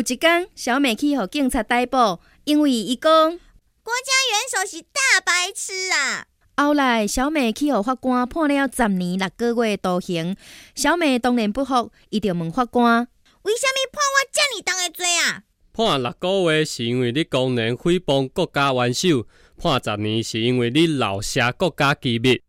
有一天，小美去互警察逮捕，因为伊讲国家元首是大白痴啊。后来，小美去互法官判了十年六个月徒刑，小美当然不服，伊就问法官：为什么判我这么重的罪啊？判六个月是因为你公然诽谤国家元首，判十年是因为你漏泄国家机密。